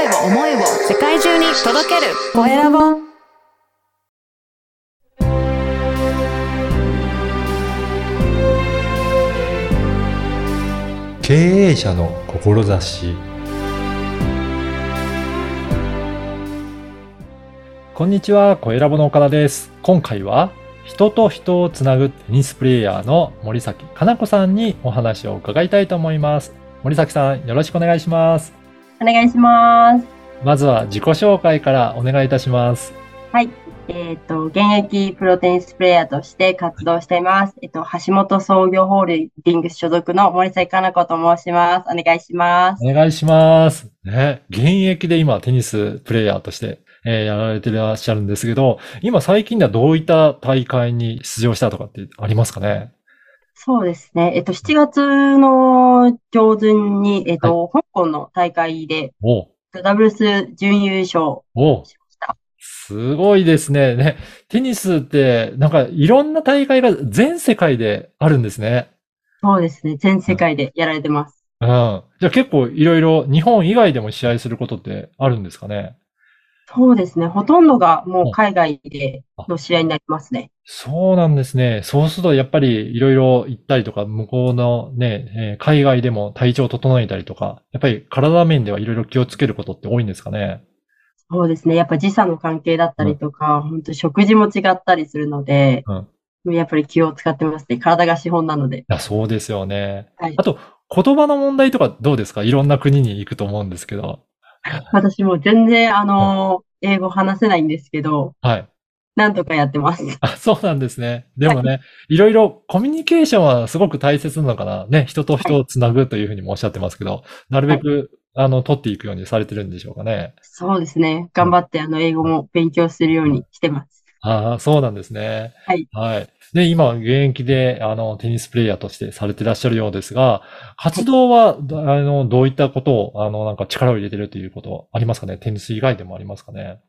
声を、思いを世界中に届けるコエラボ経営者の志こんにちは、コエラボの岡田です。今回は人と人をつなぐテニスプレイヤーの森崎かな子さんにお話を伺いたいと思います。森崎さん、よろしくお願いします。お願いします。まずは自己紹介からお願いいたします。はい。えっ、と、現役プロテニスプレイヤーとして活動しています。えっ、と、橋本創業ホールディングス所属の森崎かな子と申します。お願いします。お願いします。ね、現役で今テニスプレイヤーとして、えーやられてらっしゃるんですけど、今最近ではどういった大会に出場したとかってありますかね？そうですね。えっ、と、7月の上旬に、えっ、と、香港の大会でダブルス準優勝しました。すごいですね。ね、テニスって、なんかいろんな大会が全世界であるんですね。そうですね。全世界でやられてます。うん。じゃあ結構いろいろ日本以外でも試合することってあるんですかね？そうですね。ほとんどがもう海外での試合になりますね。そうなんですね。そうするとやっぱりいろいろ行ったりとか、向こうのね、えー海外でも体調を整えたりとか、やっぱり体面ではいろいろ気をつけることって多いんですかね？そうですね。やっぱ時差の関係だったりとか、本当食事も違ったりするので、うん。いやっぱり気を使ってますね。体が資本なので。や、そうですよね。はいあと、言葉の問題とかどうですか？いろんな国に行くと思うんですけど。私も全然、あの、英語話せないんですけど、はい。なんとかやってます。あ、そうなんですね。でもね、いろいろコミュニケーションはすごく大切なのかな。ね、人と人をつなぐというふうにもおっしゃってますけど、なるべく、あの、取っていくようにされてるんでしょうかね。そうですね。頑張って、あの、英語も勉強するようにしてます。ああ、そうなんですね。はい。はい。で、今、現役で、あの、テニスプレイヤーとしてされてらっしゃるようですが、活動は、どあの、どういったことを、あの、なんか力を入れてるということありますかね？テニス以外でもありますかね？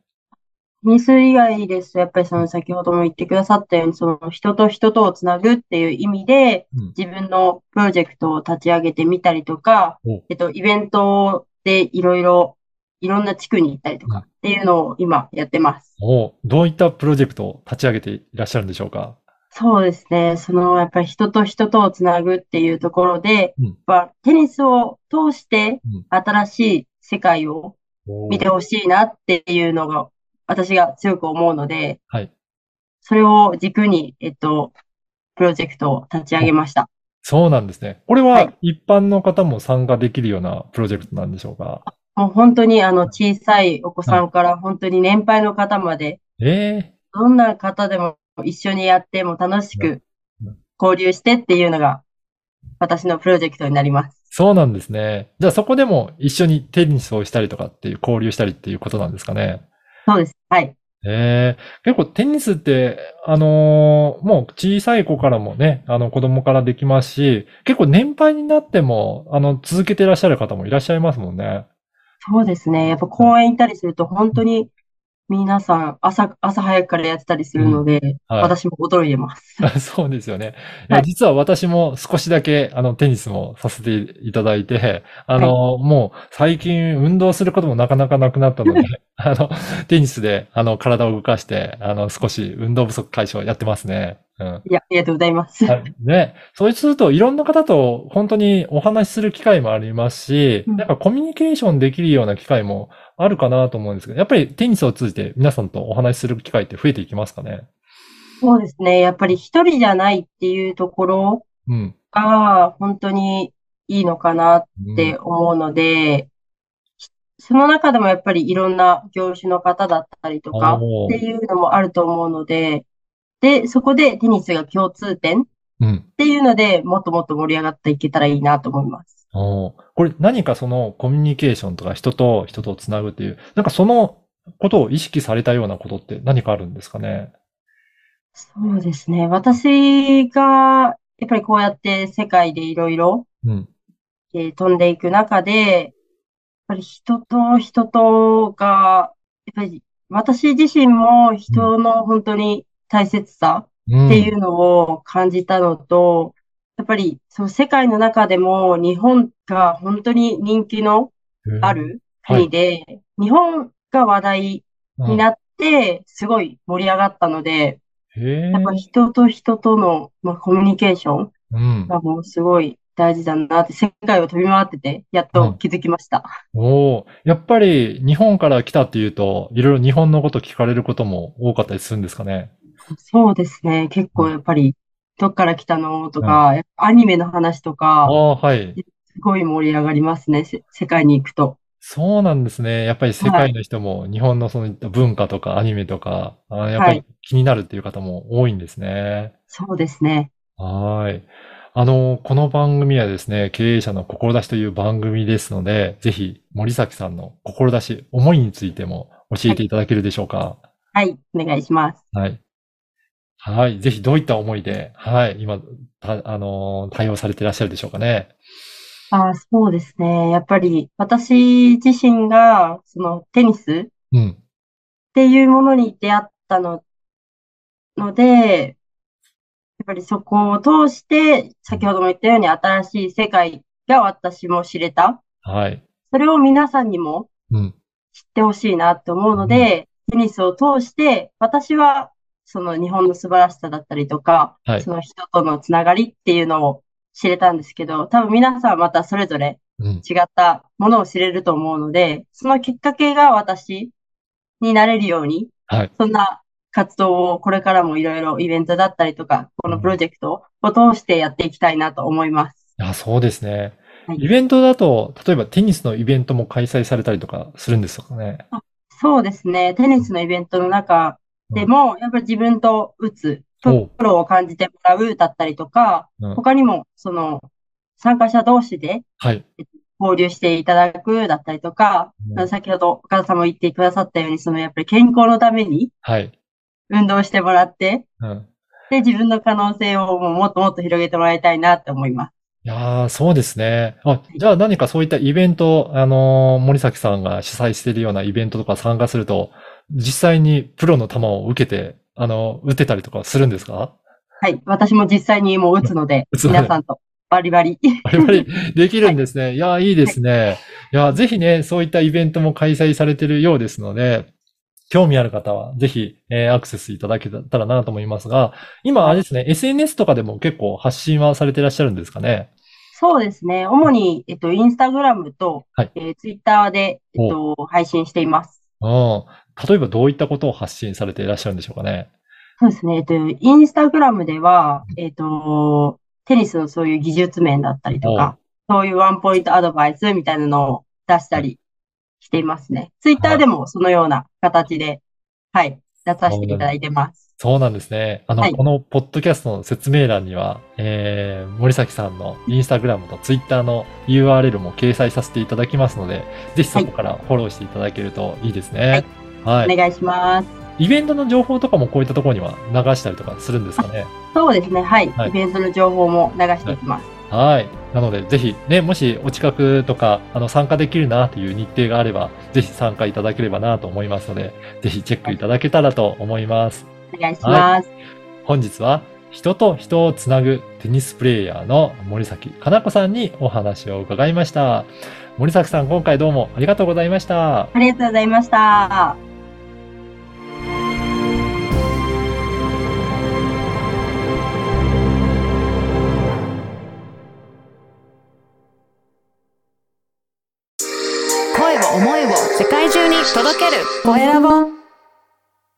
テニス以外ですと、やっぱりその先ほども言ってくださったように、その人と人とをつなぐっていう意味で、うん。自分のプロジェクトを立ち上げてみたりとかお、えっと、イベントでいろいろ、いろんな地区に行ったりとうんかっていうのを今やってます。おどういったプロジェクトを立ち上げていらっしゃるんでしょうか？そうですね。その、やっぱり人と人とをつなぐっていうところで、うんやテニスを通してうん新しい世界をお見てほしいなっていうのが私が強く思うので、はい。それを軸に、えっと、プロジェクトを立ち上げました。そうなんですね。これははい一般の方も参加できるようなプロジェクトなんでしょうか？もう本当にあの小さいお子さんから本当に年配の方まで、ええどんな方でも一緒にやっても楽しくうん交流してっていうのが私のプロジェクトになります。そうなんですね。じゃあそこでも一緒にテニスをしたりとかっていう交流したりっていうことなんですかね。そうです。はい。ええ結構テニスって、あのーもう小さい子からもね、あの子供からできますし、結構年配になっても、あの、続けていらっしゃる方もいらっしゃいますもんね。そうですね。やっぱ公園行ったりすると本当に皆さん朝、朝早くからやってたりするので、はい私も驚いてます。そうですよね。いやはい実は私も少しだけ、あの、テニスもさせていただいて、あの、もう最近運動することもなかなかなくなったので、あの、テニスで、あの、体を動かして、あの、少し運動不足解消やってますね。うん。いや、ありがとうございます。はいね。そうすると、いろんな方と本当にお話しする機会もありますし、うんなんかコミュニケーションできるような機会もあるかなと思うんですけど、やっぱりテニスを通じて皆さんとお話しする機会って増えていきますかね？そうですね。やっぱり一人じゃないっていうところうん。が本当にいいのかなっうんて思うので、その中でもやっぱりいろんな業種の方だったりとかっていうのもあると思うので、で、そこでテニスが共通点っうん。ていうので、もっともっと盛り上がっていけたらいいなと思います。おーこれ何かそのコミュニケーションとか人と人とつなぐっていう、なんかそのことを意識されたようなことって何かあるんですかね？そうですね。私が、やっぱりこうやって世界でいろいろ飛んでいく中で、やっぱり人と人とが、やっぱり私自身も人の本当に大切さうん。っていうのを感じたのと、やっぱりその世界の中でも日本が本当に人気のある国で、日本が話題うんになって、すごい盛り上がったので、やっぱ人と人との、まあ、コミュニケーションうん。がもうすごい大事だなって、世界を飛び回ってて、やっと気づきました。おお、やっぱり日本から来たっていうと、いろいろ日本のこと聞かれることも多かったりするんですかね？そうですね。結構やっぱり、どっから来たの？とか、アニメの話とあか、あ、はい。すごい盛り上がりますね。せ世界に行くと。そうなんですね。やっぱり世界の人も日本のその文化とかアニメとか、あやっぱり気になるっていう方も多いんですね。そうですね。はーい。あの、この番組はですね、経営者の志という番組ですので、ぜひ森崎さんの志、思いについても教えていただけるでしょうか？はい、お願いします。はい。はい。ぜひどういった思いで、はい、今、たあの、対応されていらっしゃるでしょうかね。あ、そうですね。やっぱり、私自身が、そのテニスうん。っていうものに出会ったの、ので、やっぱりそこを通して、先ほども言ったように新しい世界が私も知れた。はい。それを皆さんにもうん。知ってほしいなって思うので、テニスを通して、私はその日本の素晴らしさだったりとか、はいその人とのつながりっていうのを知れたんですけど、多分皆さんはまたそれぞれうん。違ったものを知れると思うので、そのきっかけが私になれるように、はい。そんな活動をこれからもいろいろイベントだったりとか、このプロジェクトを通してやっていきたいなと思います。いや、そうですね。はいイベントだと、例えばテニスのイベントも開催されたりとかするんですかね。そうですね。テニスのイベントの中でも、やっぱり自分と打つ、おプロを感じてもらうだったりとか、うん他にも、その、参加者同士ではい。交流していただくだったりとか、うん先ほど岡田さんも言ってくださったように、そのやっぱり健康のためにはい。運動してもらって、うん。で、自分の可能性をもっともっと広げてもらいたいなって思います。いやー、そうですね。あ、じゃあ何かそういったイベント、あのー森崎さんが主催しているようなイベントとか参加すると、実際にプロの球を受けて、あの、打てたりとかするんですか？はい。私も実際にもう打つので 皆さんとバリバリ。バリバリ できるんですね。いやー、いいですね。いやー、ぜひね、そういったイベントも開催されているようですので、興味ある方は、ぜひ、えーアクセスいただけたらなと思いますが、今、あれですね、SNS とかでも結構発信はされていらっしゃるんですかね？そうですね。主に、えっと、インスタグラムと、はいえーツイッターで、えっと、配信しています。うん。例えばどういったことを発信されていらっしゃるんでしょうかね。そうですね。えっと、インスタグラムでは、えっと、テニスのそういう技術面だったりとか、そういうワンポイントアドバイスみたいなのを出したりしていますね。ツイッターでもそのような形で、はい、出させていただいてます。そうなんですね。あの、はいこのポッドキャストの説明欄には、えー、森崎さんのインスタグラムとツイッターの URL も掲載させていただきますので、ぜひそこからフォローしていただけるといいですね。はい。お願いします。イベントの情報とかもこういったところには流したりとかするんですかね？そうですね。はい。はいイベントの情報も流していきます。はい。なので、ぜひ、ね、もしお近くとか、あの、参加できるなという日程があれば、ぜひ参加いただければなと思いますので、ぜひチェックいただけたらと思います。お願いします。本日は人と人をつなぐテニスプレイヤーの森崎かな子さんにお話を伺いました。森崎さん、今回どうもありがとうございました。ありがとうございました。届ける。コエラボ